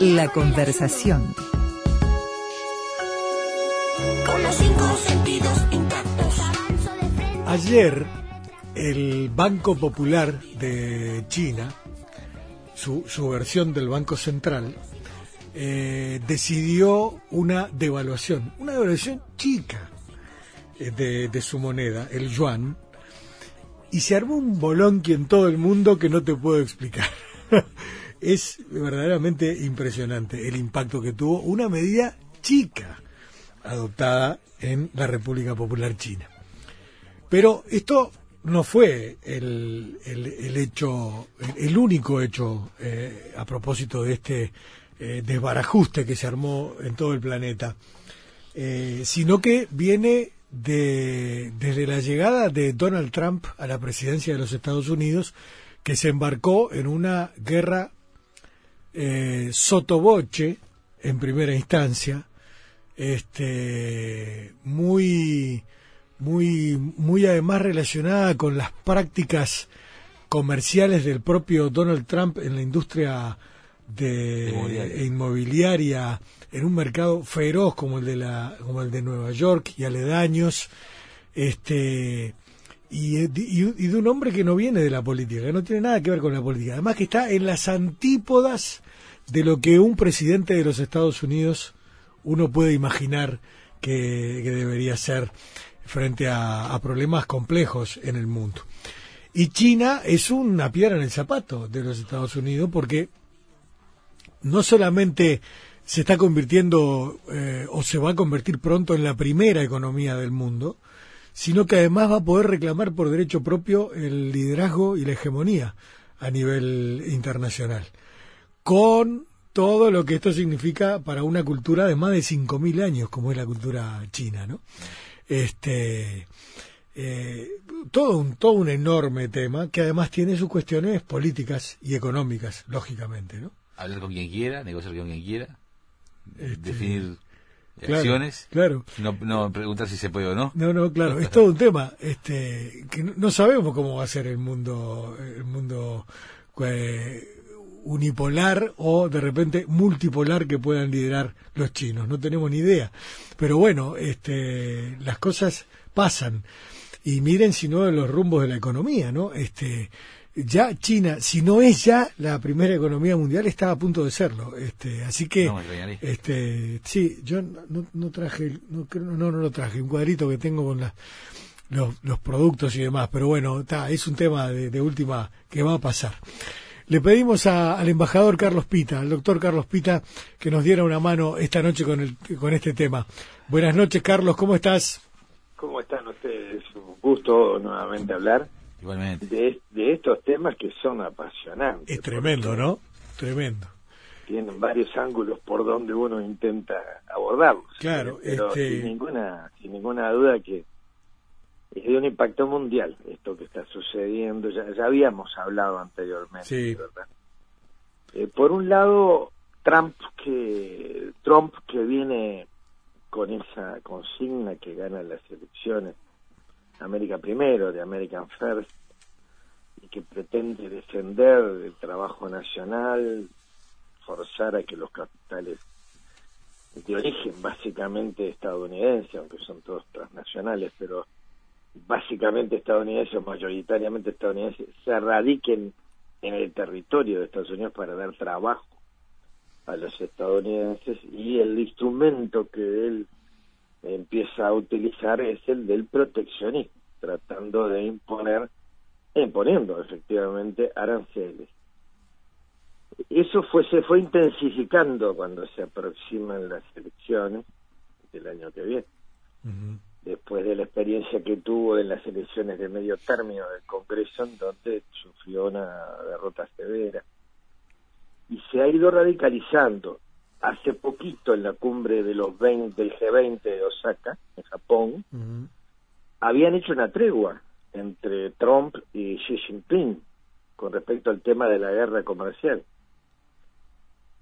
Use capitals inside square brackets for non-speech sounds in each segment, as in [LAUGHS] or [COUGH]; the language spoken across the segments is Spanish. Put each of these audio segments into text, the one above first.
La conversación. Ayer el Banco Popular de China, su, su versión del Banco Central, eh, decidió una devaluación, una devaluación chica eh, de, de su moneda, el yuan, y se armó un bolonqui en todo el mundo que no te puedo explicar. [LAUGHS] es verdaderamente impresionante el impacto que tuvo una medida chica adoptada en la República Popular China. Pero esto no fue el, el, el hecho, el, único hecho eh, a propósito de este eh, desbarajuste que se armó en todo el planeta, eh, sino que viene de, desde la llegada de Donald Trump a la presidencia de los Estados Unidos, que se embarcó en una guerra eh, sotoboche en primera instancia, este, muy, muy, muy además relacionada con las prácticas comerciales del propio Donald Trump en la industria de inmobiliaria. inmobiliaria en un mercado feroz como el de la como el de Nueva York y aledaños este y, y, y, de un hombre que no viene de la política, que no tiene nada que ver con la política, además que está en las antípodas de lo que un presidente de los Estados Unidos uno puede imaginar que, debería ser frente a, a, problemas complejos en el mundo. Y China es una piedra en el zapato de los Estados Unidos porque no solamente se está convirtiendo eh, o se va a convertir pronto en la primera economía del mundo, sino que además va a poder reclamar por derecho propio el liderazgo y la hegemonía a nivel internacional, con todo lo que esto significa para una cultura de más de 5.000 años, como es la cultura china, ¿no? Este, eh, todo, un, todo un enorme tema que además tiene sus cuestiones políticas y económicas, lógicamente, ¿no? hablar con quien quiera, negociar con quien quiera, este, definir claro, acciones, claro. No, no preguntar si se puede o no. No, no, claro, es todo un tema, este, que no sabemos cómo va a ser el mundo, el mundo eh, unipolar o de repente multipolar que puedan liderar los chinos, no tenemos ni idea, pero bueno, este, las cosas pasan y miren si no los rumbos de la economía, ¿no? Este, ya China, si no es ya la primera economía mundial, está a punto de serlo. Este, así que, no, este, sí, yo no, no traje, no, no, no lo traje, un cuadrito que tengo con la, los, los productos y demás, pero bueno, está, es un tema de, de, última que va a pasar. Le pedimos a, al embajador Carlos Pita, al doctor Carlos Pita, que nos diera una mano esta noche con, el, con este tema. Buenas noches, Carlos, ¿cómo estás? ¿Cómo están ustedes? Un gusto nuevamente hablar. Igualmente. De, de, estos temas que son apasionantes. Es tremendo, ¿no? Tremendo. Tienen varios ángulos por donde uno intenta abordarlos. Claro, pero este... sin ninguna sin ninguna duda que es de un impacto mundial esto que está sucediendo. Ya, ya habíamos hablado anteriormente, sí. ¿verdad? Eh, por un lado, Trump que Trump que viene con esa consigna que gana las elecciones América Primero, de American First, y que pretende defender el trabajo nacional, forzar a que los capitales de origen básicamente estadounidense, aunque son todos transnacionales, pero básicamente estadounidenses, mayoritariamente estadounidenses, se radiquen en el territorio de Estados Unidos para dar trabajo a los estadounidenses y el instrumento que él empieza a utilizar es el del proteccionismo, tratando de imponer, imponiendo efectivamente aranceles. Eso fue, se fue intensificando cuando se aproximan las elecciones del año que viene. Uh. Después de la experiencia que tuvo en las elecciones de medio término del Congreso, en donde sufrió una derrota severa. Y se ha ido radicalizando hace poquito en la cumbre de los 20 del G20 de Osaka, en Japón, uh -huh. habían hecho una tregua entre Trump y Xi Jinping con respecto al tema de la guerra comercial.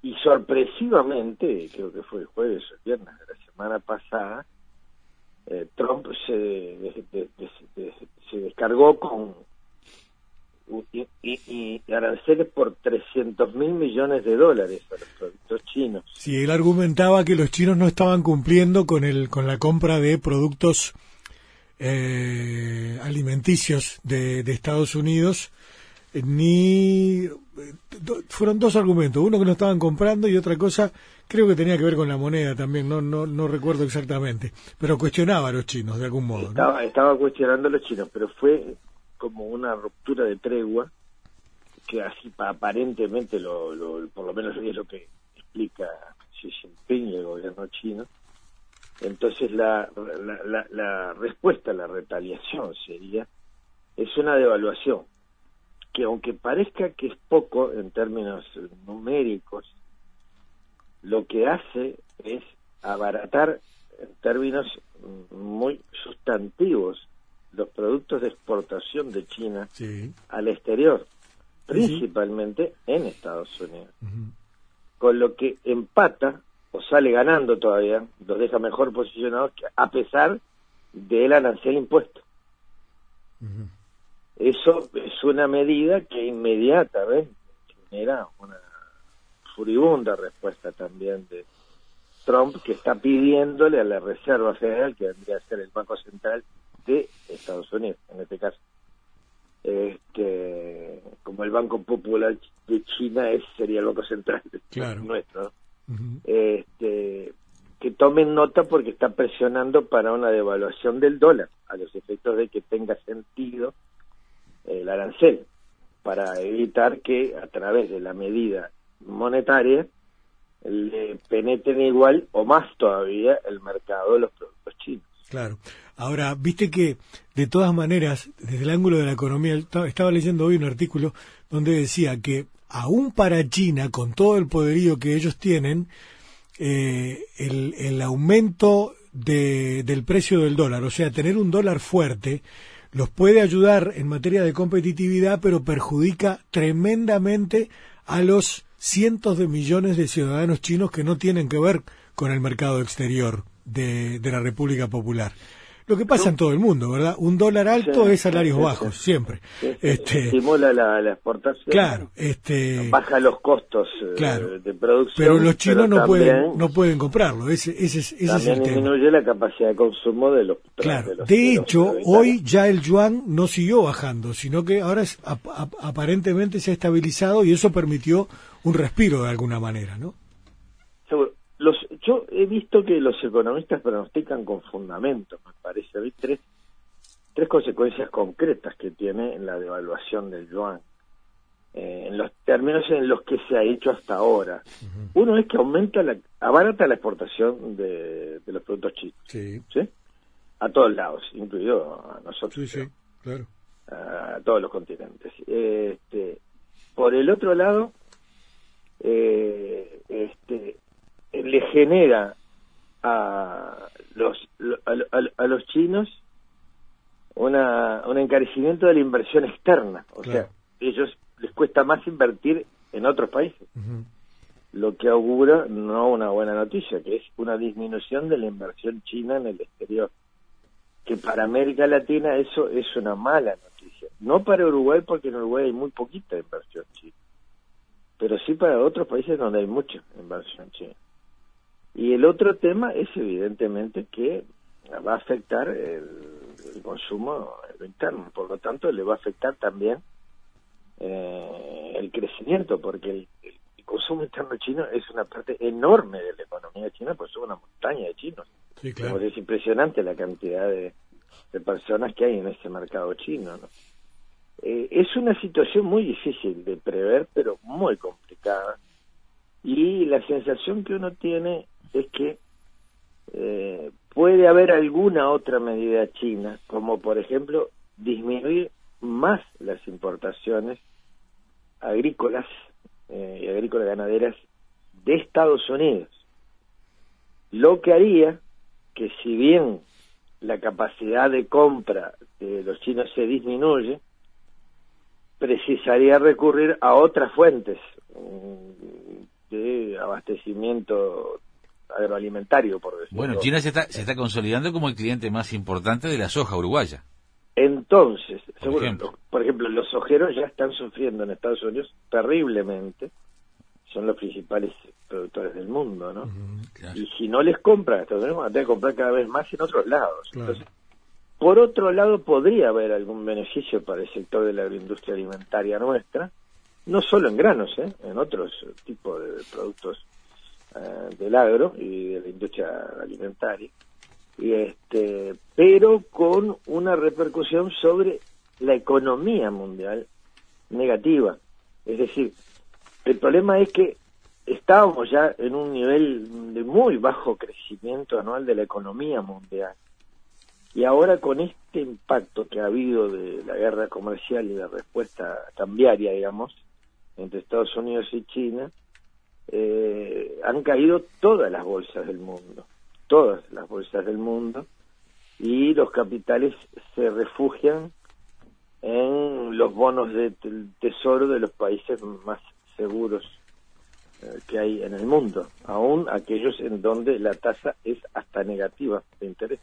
Y sorpresivamente, creo que fue el jueves o el viernes de la semana pasada, eh, Trump se, se descargó con y, y, y aranceles por 300 mil millones de dólares a los productos chinos. Sí, él argumentaba que los chinos no estaban cumpliendo con el con la compra de productos eh, alimenticios de, Estados Unidos, eh, ni fueron dos argumentos, uno que no estaban comprando y otra cosa creo que tenía que ver con la moneda también, no no no recuerdo exactamente, pero cuestionaba a los chinos de algún modo. Estaba, estaba cuestionando a los chinos, pero fue como una ruptura de tregua que así aparentemente lo, por lo menos es lo que explica Xi Jinping el gobierno chino entonces la, la, la, respuesta a la retaliación sería es una devaluación que aunque parezca que es poco en términos numéricos lo que hace es abaratar en términos muy sustantivos los productos de exportación de China al exterior principalmente en Estados Unidos. Con lo que empata o sale ganando todavía, los deja mejor posicionados a pesar del arancel impuesto. Eso es una medida que inmediatamente genera una furibunda respuesta también de Trump, que está pidiéndole a la Reserva Federal, que vendría a ser el Banco Central de Estados Unidos, en este caso, este, como el Banco Popular de China es sería el Banco Central nuestro, este, que tomen nota porque está presionando para una devaluación del dólar, a los efectos de que tenga sentido el arancel, para evitar que a través de la medida monetaria le penetren igual o más todavía el mercado de los productos chinos. Claro. Ahora, viste que de todas maneras, desde el ángulo de la economía, estaba leyendo hoy un artículo donde decía que aún para China, con todo el poderío que ellos tienen, eh, el, aumento del precio del dólar, o sea, tener un dólar fuerte, los puede ayudar en materia de competitividad, pero perjudica tremendamente a los cientos de millones de ciudadanos chinos que no tienen que ver con el mercado exterior de la República Popular. Lo que pasa en todo el mundo, ¿verdad? Un dólar alto es salarios bajos, siempre. este, estimula la, exportación. Claro, este, baja los costos eh, de producción. Pero los chinos no pueden no pueden comprarlo. Ese, ese, ese es el disminuye la capacidad de consumo de los. Claro. De, hecho, hoy ya el yuan no siguió bajando, sino que ahora es, aparentemente se ha estabilizado y eso permitió un respiro de alguna manera, ¿no? Yo he visto que los economistas pronostican con fundamento, me parece. Hay tres, tres consecuencias concretas que tiene la devaluación del yuan, eh, en los términos en los que se ha hecho hasta ahora. Uno es que aumenta la, abarata la exportación de, los productos chinos. Sí. A todos lados, incluido a nosotros. Sí, sí, claro. A, todos los continentes. Este, por el otro lado, eh, este, le genera a los a, los chinos una, un encarecimiento de la inversión externa, o sea, ellos les cuesta más invertir en otros países, lo que augura no una buena noticia, que es una disminución de la inversión china en el exterior, que para América Latina eso es una mala noticia, no para Uruguay porque en Uruguay hay muy poquita inversión china, pero sí para otros países donde hay mucha inversión china. Y el otro tema es evidentemente que va a afectar el, consumo interno, por lo tanto le va a afectar también eh, el crecimiento, porque el, consumo interno chino es una parte enorme de la economía china, pues es una montaña de chinos. Sí, claro. es impresionante la cantidad de, personas que hay en ese mercado chino. ¿no? Eh, es una situación muy difícil de prever, pero muy complicada. Y la sensación que uno tiene es que eh, puede haber alguna otra medida china, como por ejemplo disminuir más las importaciones agrícolas eh, y agrícolas ganaderas de Estados Unidos, lo que haría que si bien la capacidad de compra de los chinos se disminuye, precisaría recurrir a otras fuentes mm, de abastecimiento agroalimentario, por decirlo. Bueno, China se está, se está consolidando como el cliente más importante de la soja uruguaya. Entonces, por, ejemplo. por ejemplo, los sojeros ya están sufriendo en Estados Unidos terriblemente, son los principales productores del mundo, ¿no? Y si no les compran a Estados Unidos, van a tener que comprar cada vez más en otros lados. Entonces, por otro lado, podría haber algún beneficio para el sector de la agroindustria alimentaria nuestra, no solo en granos, ¿eh? en otros tipos de productos eh, del agro y de la industria alimentaria, y este, pero con una repercusión sobre la economía mundial negativa. Es decir, el problema es que estábamos ya en un nivel de muy bajo crecimiento anual de la economía mundial. Y ahora con este impacto que ha habido de la guerra comercial y la respuesta cambiaria, digamos, entre Estados Unidos y China, eh, han caído todas las bolsas del mundo, todas las bolsas del mundo, y los capitales se refugian en los bonos de tesoro de los países más seguros eh, que hay en el mundo, aún aquellos en donde la tasa es hasta negativa de interés.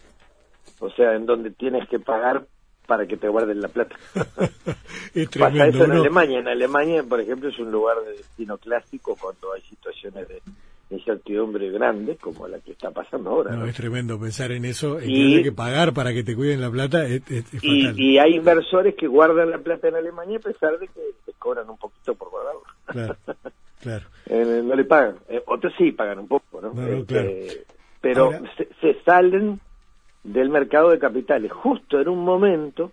O sea, en donde tienes que pagar para que te guarden la plata. [LAUGHS] [LAUGHS] es Pasa eso en Alemania. En Alemania, por ejemplo, es un lugar de destino clásico cuando hay situaciones de incertidumbre grande como la que está pasando ahora. No, es tremendo pensar en eso, en y, que pagar para que te cuiden la plata es, y, hay inversores que guardan la plata en Alemania a pesar de que les cobran un poquito por guardarlo. Claro, [LAUGHS] claro. Eh, no le pagan. Eh, otros sí pagan un poco, ¿no? Este, pero se, se salen del mercado de capitales justo en un momento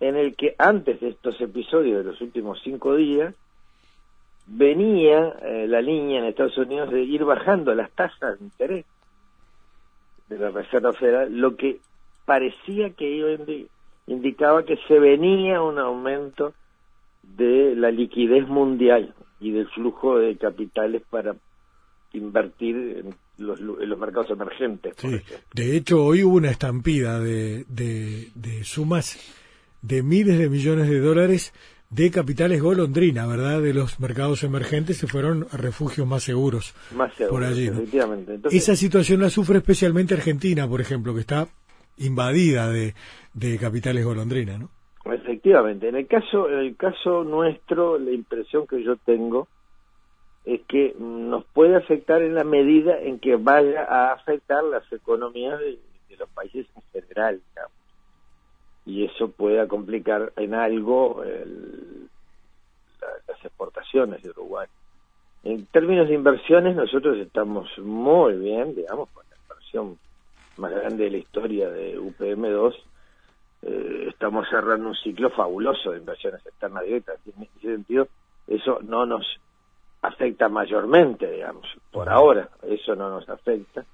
en el que antes de estos episodios de los últimos cinco días venía eh, la línea en Estados Unidos de ir bajando las tasas de interés de la Reserva Federal, lo que parecía que indicaba que se venía un aumento de la liquidez mundial y del flujo de capitales para invertir en los, los mercados emergentes. De hecho, hoy hubo una estampida de, de, de sumas de miles de millones de dólares de capitales golondrina, ¿verdad? De los mercados emergentes se fueron a refugios más seguros. Más seguros, por allí, efectivamente. Esa situación la sufre especialmente Argentina, por ejemplo, que está invadida de, de capitales golondrina, ¿no? Efectivamente. En el caso, en el caso nuestro, la impresión que yo tengo es que nos puede afectar en la medida en que vaya a afectar las economías de, de los países en general, digamos y eso pueda complicar en algo las exportaciones de Uruguay. En términos de inversiones, nosotros estamos muy bien, digamos, con la inversión más grande de la historia de UPM2. Eh, estamos cerrando un ciclo fabuloso de inversiones externas directas. En ese sentido, eso no nos afecta mayormente, digamos, por ahora, eso no nos afecta.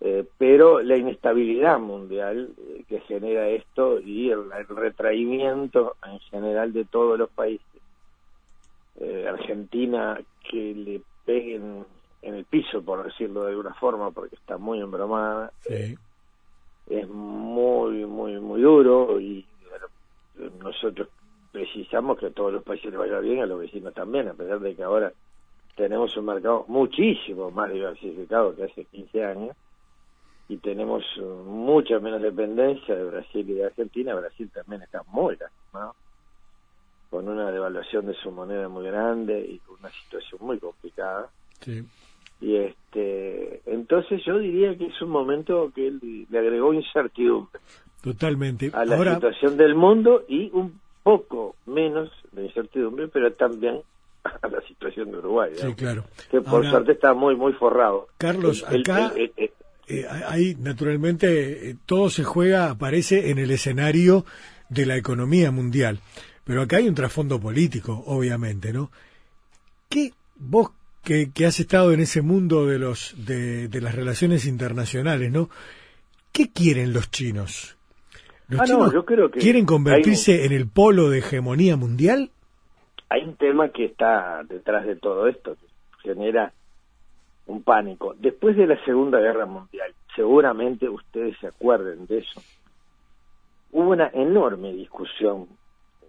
Eh, pero la inestabilidad mundial eh, que genera esto y el, retraimiento en general de todos los países, eh, Argentina que le peguen en el piso, por decirlo de alguna forma, porque está muy embromada, es muy, muy, muy duro y nosotros precisamos que a todos los países les vaya bien, a los vecinos también, a pesar de que ahora tenemos un mercado muchísimo más diversificado que hace 15 años y tenemos uh, mucha menos dependencia de Brasil y de Argentina. Brasil también está muy lastimado, con una devaluación de su moneda muy grande y con una situación muy complicada. Y este, entonces yo diría que es un momento que él le agregó incertidumbre. Totalmente. A la situación del mundo y un poco menos de incertidumbre, pero también [LAUGHS] a la situación de Uruguay. Sí, claro. Que por suerte está muy, muy forrado. Carlos, acá eh, ahí naturalmente eh, todo se juega, aparece en el escenario de la economía mundial. Pero acá hay un trasfondo político, obviamente, ¿no? ¿Qué vos que, has estado en ese mundo de los de, las relaciones internacionales, ¿no? ¿Qué quieren los chinos? ¿Los ah, chinos yo creo que quieren convertirse en el polo de hegemonía mundial? Hay un tema que está detrás de todo esto, que genera un pánico. Después de la Segunda Guerra Mundial, seguramente ustedes se acuerden de eso, hubo una enorme discusión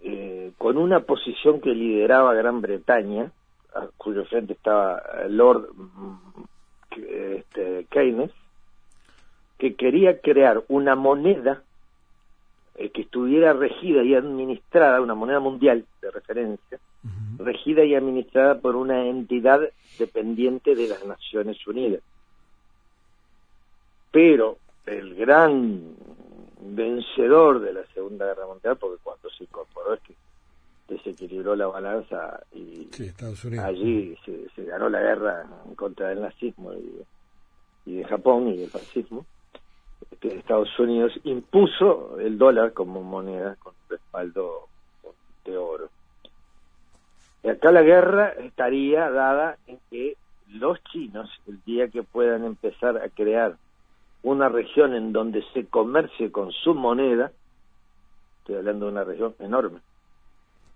eh, con una posición que lideraba Gran Bretaña, a cuyo frente estaba Lord mm, este, Keynes, que quería crear una moneda eh, que estuviera regida y administrada, una moneda mundial de referencia, regida y administrada por una entidad dependiente de las Naciones Unidas. Pero el gran vencedor de la Segunda Guerra Mundial, porque cuando se incorporó es que desequilibró la balanza y allí se, ganó la guerra contra el nazismo y, de Japón y del fascismo, que Estados Unidos impuso el dólar como moneda con respaldo de oro. Y acá la guerra estaría dada en que los chinos, el día que puedan empezar a crear una región en donde se comercie con su moneda, estoy hablando de una región enorme,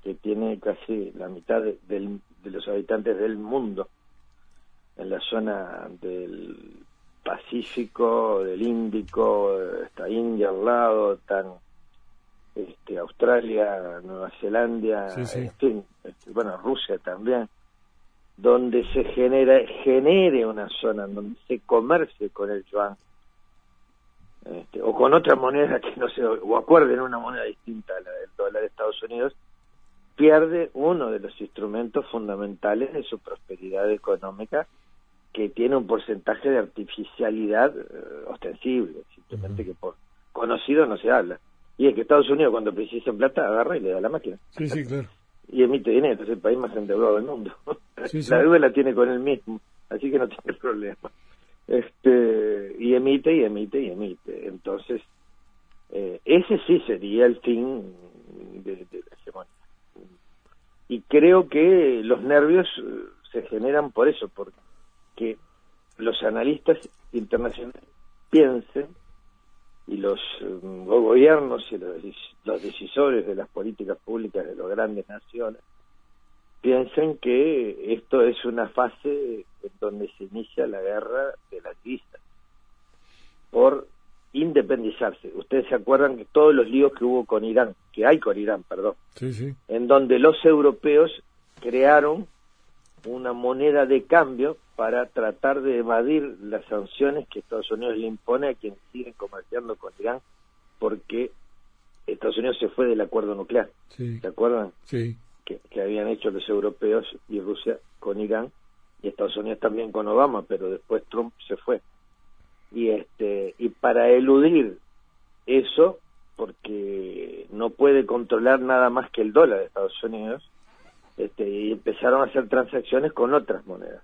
que tiene casi la mitad de, los habitantes del mundo, en la zona del Pacífico, del Índico, está India al lado, están este, Australia, Nueva Zelanda, este, bueno, Rusia también, donde se genera, genere una zona donde se comercie con el yuan, este, o con otra moneda que no se, o acuerden una moneda distinta a la del dólar de Estados Unidos, pierde uno de los instrumentos fundamentales de su prosperidad económica, que tiene un porcentaje de artificialidad eh, ostensible, simplemente que por conocido no se habla. Y es que Estados Unidos cuando precisa plata agarra y le da la máquina. Sí, sí, claro. Y emite dinero, es el país más endeudado del mundo. la deuda la tiene con él mismo, así que no tiene [LAUGHS] problema. Este, y emite y emite y emite. Entonces, eh, ese sí sería el fin de, de la hegemonía y creo que los nervios eh, se generan por eso, porque los analistas internacionales piensen y los eh, gobiernos y los, decisores de las políticas públicas de las grandes naciones piensen que esto es una fase en donde se inicia la guerra de las vistas por independizarse. Ustedes se acuerdan que todos los líos que hubo con Irán, que hay con Irán, perdón, en donde los europeos crearon una moneda de cambio para tratar de evadir las sanciones que Estados Unidos le impone a quienes siguen comerciando con Irán, porque Estados Unidos se fue del acuerdo nuclear. ¿Se acuerdan? Sí. Que, que habían hecho los europeos y Rusia con Irán, y Estados Unidos también con Obama, pero después Trump se fue y este y para eludir eso porque no puede controlar nada más que el dólar de Estados Unidos este, y empezaron a hacer transacciones con otras monedas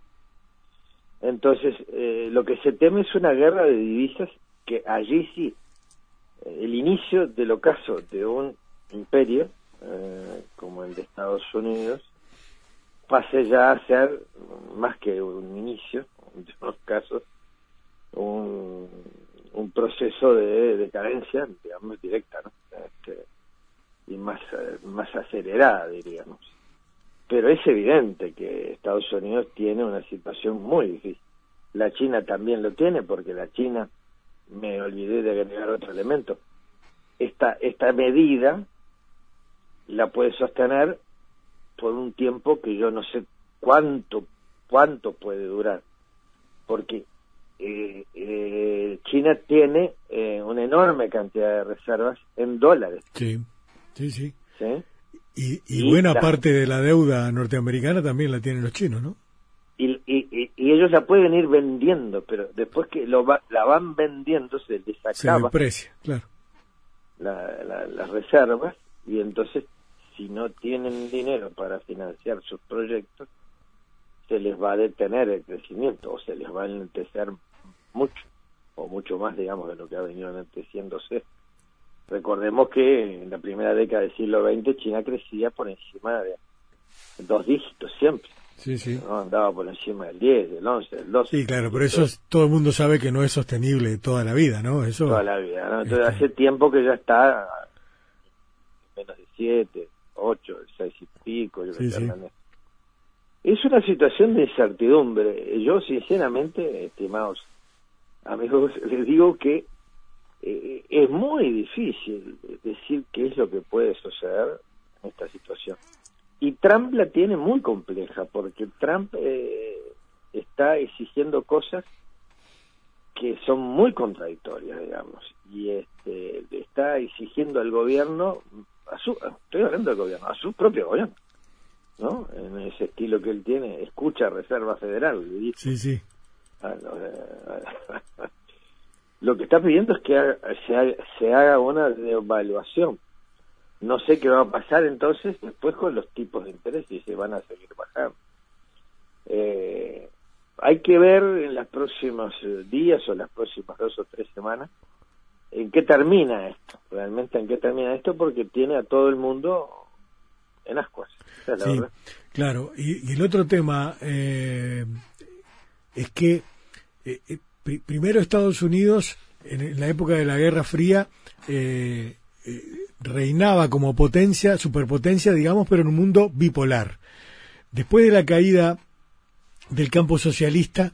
entonces eh, lo que se teme es una guerra de divisas que allí sí eh, el inicio del ocaso de un imperio eh, como el de Estados Unidos pase ya a ser más que un inicio en unos casos un, proceso de decadencia, digamos, directa, ¿no? Este, y más, más acelerada, diríamos. Pero es evidente que Estados Unidos tiene una situación muy difícil. La China también lo tiene, porque la China, me olvidé de agregar otro elemento, esta, esta medida la puede sostener por un tiempo que yo no sé cuánto, cuánto puede durar. Porque eh, eh, China tiene eh, una enorme cantidad de reservas en dólares. Sí, sí, sí. Y, buena parte de la deuda norteamericana también la tienen los chinos, ¿no? Y, y, ellos la pueden ir vendiendo, pero después que lo la van vendiendo se les acaba. Se claro. las reservas y entonces si no tienen dinero para financiar sus proyectos, se les va a detener el crecimiento o se les va a enlentecer mucho, o mucho más, digamos, de lo que ha venido enlenteciéndose. Recordemos que en la primera década del siglo XX China crecía por encima de dos dígitos siempre. Sí, sí. Andaba por encima del 10, del 11, del 12. Sí, claro, pero eso todo el mundo sabe que no es sostenible toda la vida, ¿no? Eso, toda la vida, ¿no? Entonces hace tiempo que ya está menos de 7, 8, 6 y pico. Yo sí, sí. Es una situación de incertidumbre. Yo, sinceramente, estimados amigos, [LAUGHS] les digo que eh, es muy difícil decir qué es lo que puede suceder en esta situación. Y Trump la tiene muy compleja, porque Trump eh, está exigiendo cosas que son muy contradictorias, digamos, y este, está exigiendo al gobierno, a su, estoy hablando del gobierno, a su propio gobierno, ¿no? En ese estilo que él tiene, escucha Reserva Federal, le Sí, sí. [LAUGHS] lo que está pidiendo es que se, haga, se haga una evaluación. No sé qué va a pasar entonces después con los tipos de interés y se van a seguir bajando. Eh, hay que ver en los próximos eh, días o las próximas dos o tres semanas en qué termina esto, realmente en qué termina esto, porque tiene a todo el mundo en ascuas. sí, claro. Y, el otro tema eh, es que eh, primero Estados Unidos, en, la época de la Guerra Fría, reinaba como potencia, superpotencia, digamos, pero en un mundo bipolar. Después de la caída del campo socialista,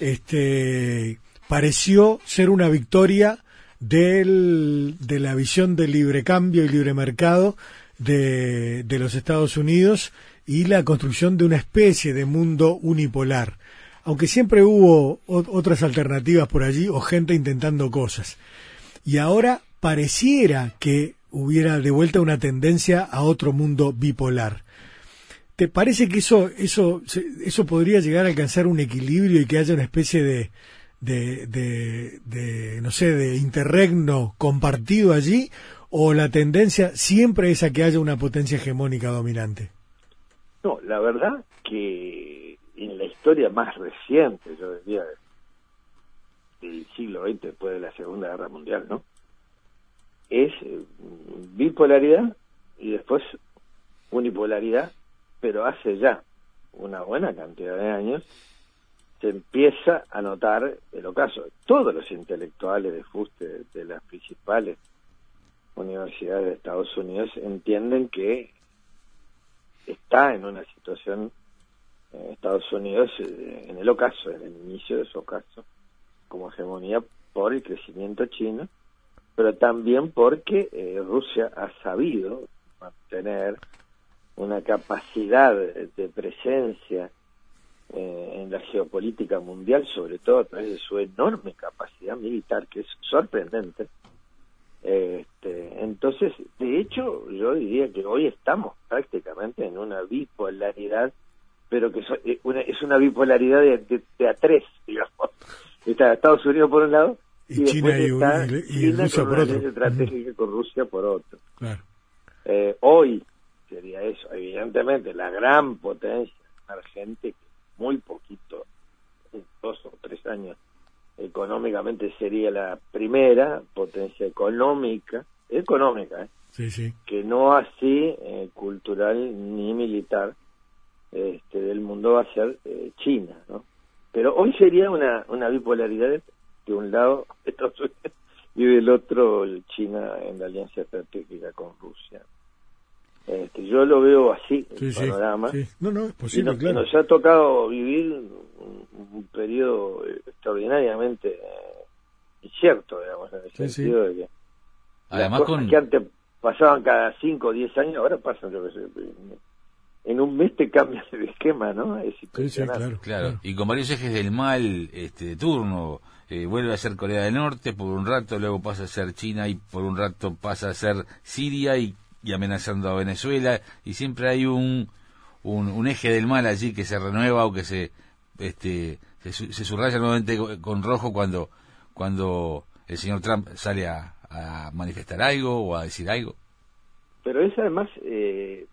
este, pareció ser una victoria del, de la visión del libre cambio y libre mercado de, de los Estados Unidos y la construcción de una especie de mundo unipolar. Aunque siempre hubo otras alternativas por allí o gente intentando cosas. Y ahora pareciera que hubiera de vuelta una tendencia a otro mundo bipolar. ¿Te parece que eso, eso, eso podría llegar a alcanzar un equilibrio y que haya una especie de, de, de, no sé, de interregno compartido allí? ¿O la tendencia siempre es a que haya una potencia hegemónica dominante? No, la verdad que historia más reciente, yo diría, del siglo XX, después de la Segunda Guerra Mundial, ¿no? Es eh, bipolaridad y después unipolaridad pero hace ya una buena cantidad de años se empieza a notar el ocaso. Todos los intelectuales de fuste de las principales universidades de Estados Unidos entienden que está en una situación Estados Unidos eh, en el ocaso, en el inicio de su ocaso, como hegemonía por el crecimiento chino, pero también porque eh, Rusia ha sabido mantener una capacidad de presencia eh, en la geopolítica mundial, sobre todo a través de su enorme capacidad militar, que es sorprendente. Este, entonces, de hecho, yo diría que hoy estamos prácticamente en una bipolaridad, pero que eh, es una bipolaridad de, de, a tres, digamos. Está Estados Unidos por un lado y, China y, está Rusia por otro. estratégica con Rusia por otro. Claro. Eh, hoy sería eso. Evidentemente, la gran potencia emergente, que muy poquito, dos o tres años, económicamente sería la primera potencia económica, económica, ¿eh? sí, sí. que no así eh, cultural ni militar este, del mundo va a ser eh, China, ¿no? Pero hoy sería una, una bipolaridad de un lado [LAUGHS] Estados Unidos y del otro China en la alianza estratégica con Rusia. Este, yo lo veo así, el panorama. No, no, es posible, claro. Nos ha tocado vivir un, periodo extraordinariamente eh, incierto, digamos, en el sentido de que Además con... que antes pasaban cada 5 o 10 años, ahora pasan, yo que sé, en un mes te cambias el esquema, ¿no? Es claro, claro, Y con varios ejes del mal este, de turno, eh, vuelve a ser Corea del Norte por un rato, luego pasa a ser China y por un rato pasa a ser Siria y y amenazando a Venezuela y siempre hay un, un, eje del mal allí que se renueva o que se este se, se subraya nuevamente con rojo cuando cuando el señor Trump sale a, manifestar algo o a decir algo. Pero es además eh,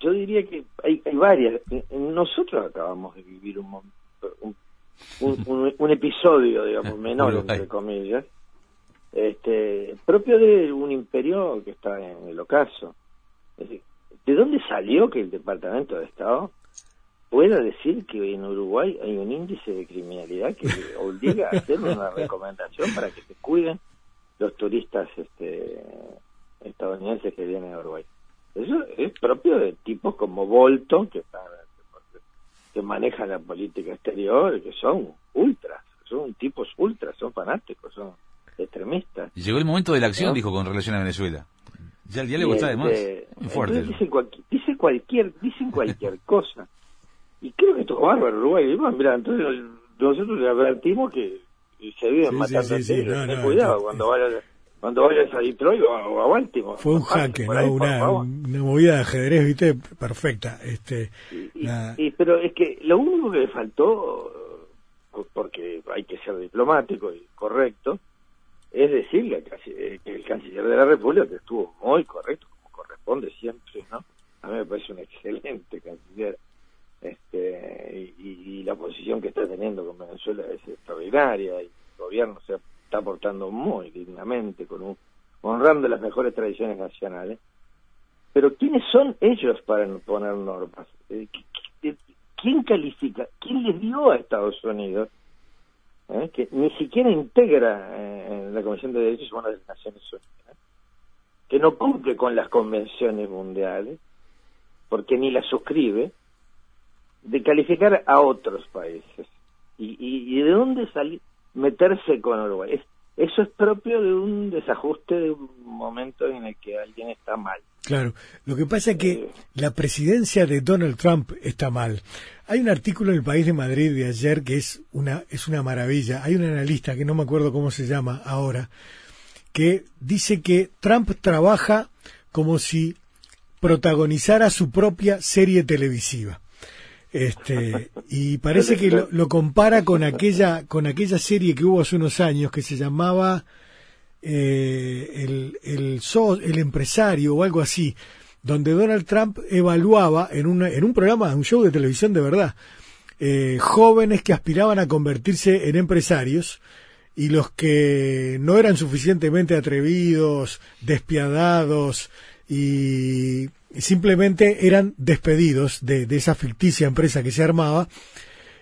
yo diría que hay, hay varias nosotros acabamos de vivir un [LAUGHS] un, un, episodio digamos [LAUGHS] menor entre comillas este, propio de un imperio que está en el ocaso. ¿de dónde salió que el Departamento de Estado pueda decir que en Uruguay hay un índice de criminalidad que [LAUGHS] obliga a hacer una recomendación para que se cuiden los turistas este, estadounidenses que vienen a Uruguay? Eso es propio de tipos como Bolton, que, que manejan la política exterior, que son ultras, son tipos ultras, son fanáticos, son extremista. Llegó el momento de la acción, dijo, con relación a Venezuela. Ya, ya le gusta de más. Este, Muy fuerte. Dice, dice, cualquier, dicen cualquier [LAUGHS] cosa. Y creo que esto es bárbaro, Uruguay. mira, entonces nosotros le advertimos que y se viven matando sí, ten cuidado cuando vayas cuando vayas a Detroit o a, Baltimore. Fue un jaque, ¿no? Una, una, movida de ajedrez, viste, perfecta. Este, y, pero es que lo único que le faltó, porque hay que ser diplomático y correcto, es decirle que el canciller de la República que estuvo muy correcto, como corresponde siempre, ¿no? A mí me parece un excelente canciller este, y, la posición que está teniendo con Venezuela es extraordinaria y el gobierno se está portando muy dignamente, con un, honrando las mejores tradiciones nacionales. Pero ¿quiénes son ellos para poner normas? Eh, ¿Quién califica? ¿Quién les dio a Estados Unidos? Eh, que ni siquiera integra eh, la Comisión de Derechos Humanos de las Naciones Unidas, que no cumple con las convenciones mundiales, porque ni las suscribe, de calificar a otros países. ¿Y, de dónde salir? Meterse con Uruguay. eso es propio de un desajuste de un momento en el que alguien está mal. Claro, lo que pasa es que eh. la presidencia de Donald Trump está mal. Hay un artículo en el País de Madrid de ayer que es una, es una maravilla. Hay un analista que no me acuerdo cómo se llama ahora, que dice que Trump trabaja como si protagonizara su propia serie televisiva. Este, y parece que lo, compara con aquella, con aquella serie que hubo hace unos años que se llamaba eh, el, el, empresario o algo así, donde Donald Trump evaluaba en, una, en un programa, un show de televisión de verdad, eh, jóvenes que aspiraban a convertirse en empresarios y los que no eran suficientemente atrevidos, despiadados y simplemente eran despedidos de, esa ficticia empresa que se armaba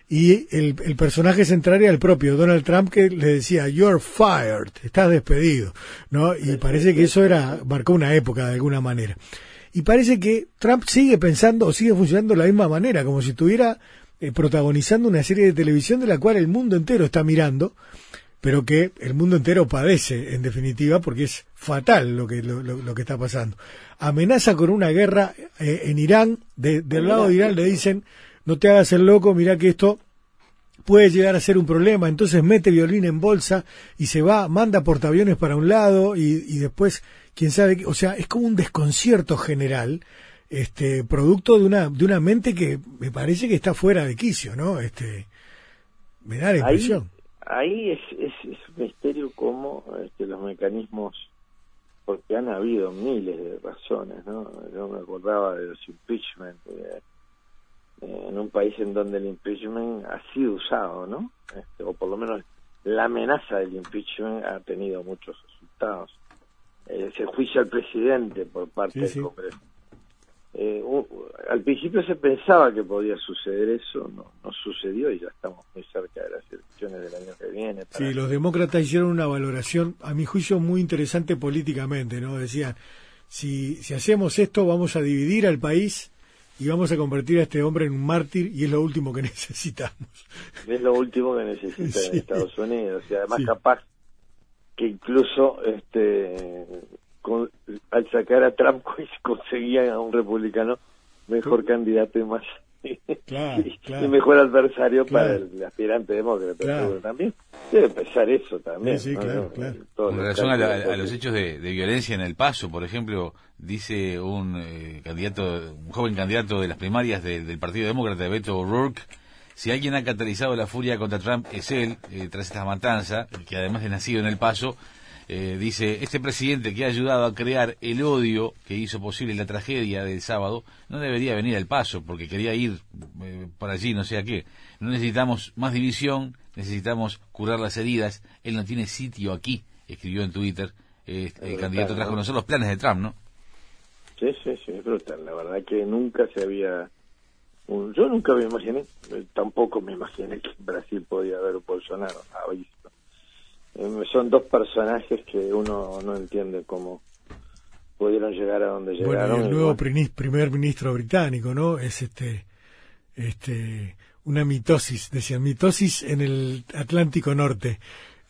y el, personaje central era el propio Donald Trump que le decía you're fired, estás despedido, ¿no? Y parece que eso era marcó una época de alguna manera. Y parece que Trump sigue pensando o sigue funcionando de la misma manera, como si estuviera eh, protagonizando una serie de televisión de la cual el mundo entero está mirando pero que el mundo entero padece, en definitiva, porque es fatal lo que, lo, que está pasando. Amenaza con una guerra eh, en Irán, del lado de Irán le dicen, no te hagas el loco, mira que esto puede llegar a ser un problema, entonces mete violín en bolsa y se va, manda portaaviones para un lado y, y después, quién sabe, o sea, es como un desconcierto general, este, producto de una, de una mente que me parece que está fuera de quicio, ¿no? Este, me da la impresión ahí es, es, un misterio cómo este, los mecanismos, porque han habido miles de razones, ¿no? Yo me acordaba de los impeachment, eh, en un país en donde el impeachment ha sido usado, ¿no? Este, o por lo menos la amenaza del impeachment ha tenido muchos resultados. Eh, ese juicio al presidente por parte del Congreso eh, al principio se pensaba que podía suceder eso, no, no sucedió y ya estamos muy cerca de las elecciones del año que viene. Sí, los demócratas hicieron una valoración, a mi juicio, muy interesante políticamente, ¿no? Decían, si, si hacemos esto vamos a dividir al país y vamos a convertir a este hombre en un mártir y es lo último que [LAUGHS] necesitamos. Es lo último que necesitan en [LAUGHS] Estados Unidos y además capaz que incluso este al sacar a Trump [LAUGHS] conseguía a un republicano mejor candidato y más. [LAUGHS] Y, mejor adversario para el aspirante demócrata también. Debe pensar eso también en relación a, los hechos de, violencia en el paso por ejemplo dice un eh, candidato un joven candidato de las primarias del Partido Demócrata Beto O'Rourke si alguien ha catalizado la furia contra Trump es él eh, tras esta matanza que además es nacido en el paso eh, dice, este presidente que ha ayudado a crear el odio que hizo posible la tragedia del sábado, no debería venir al paso porque quería ir eh, por allí, no sé a qué. No necesitamos más división, necesitamos curar las heridas. Él no tiene sitio aquí, escribió en Twitter. Eh, el candidato trajo nosotros los planes de Trump, ¿no? Sí, sí, sí, es brutal. La verdad que nunca se había... Yo nunca me imaginé, tampoco me imaginé que en Brasil podía haber un Bolsonaro. Eh, son dos personajes que uno no entiende cómo pudieron llegar a donde llegaron. Bueno, el nuevo primer ministro británico, ¿no? Es este, este, una mitosis, decían, mitosis en el Atlántico Norte.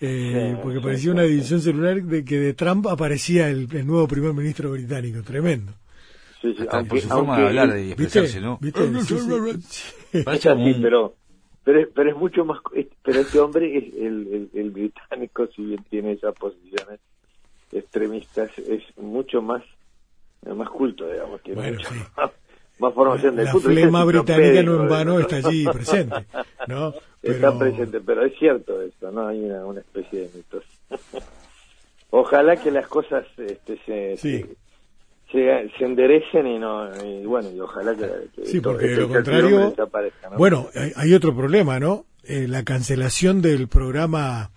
Eh, porque parecía una división celular de que de Trump aparecía el, nuevo primer ministro británico, tremendo. Sí, sí, aunque, por su forma de hablar y expresarse, ¿no? ¿Viste? Sí, pero pero, pero es mucho más, pero este hombre, es el, el, británico, si bien tiene esas posiciones extremistas, es mucho más, más culto, digamos, tiene mucho más, formación del La flema británica no en vano está allí presente, ¿no? [LAUGHS] Está presente, pero es cierto eso, ¿no? Hay una, una especie de mitos. [LAUGHS] Ojalá que las cosas este, se, se, se, enderecen y no y bueno y ojalá que, sí porque de lo contrario bueno hay, otro problema no eh, la cancelación del programa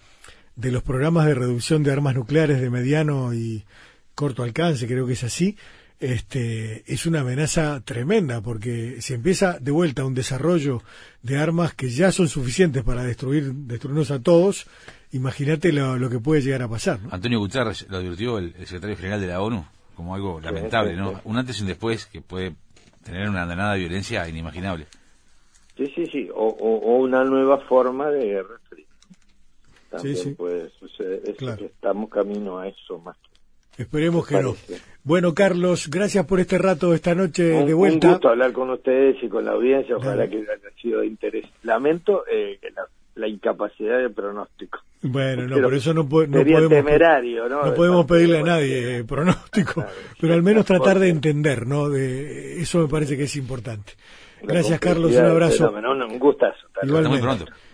de los programas de reducción de armas nucleares de mediano y corto alcance creo que es así este es una amenaza tremenda porque si empieza de vuelta un desarrollo de armas que ya son suficientes para destruir destruirnos a todos imagínate lo, que puede llegar a pasar. Antonio Guterres lo advirtió el, secretario general de la ONU como algo lamentable, ¿no? Un antes y un después que puede tener una andanada de violencia inimaginable. Sí, sí, sí, o, una nueva forma de guerra También sí, sí. puede suceder, estamos camino a eso más. Esperemos que no. Bueno, Carlos, gracias por este rato esta noche de vuelta. Un gusto hablar con ustedes y con la audiencia, ojalá que haya sido de interés. Lamento eh, que la la incapacidad de pronóstico. Bueno, no, por eso no, podemos, temerario, ¿no? no podemos pedirle a nadie pronóstico, [LAUGHS] pero al menos tratar de entender, ¿no? De, eso me parece que es importante. Gracias, Carlos, un abrazo. un gustazo. Igualmente. Hasta muy pronto.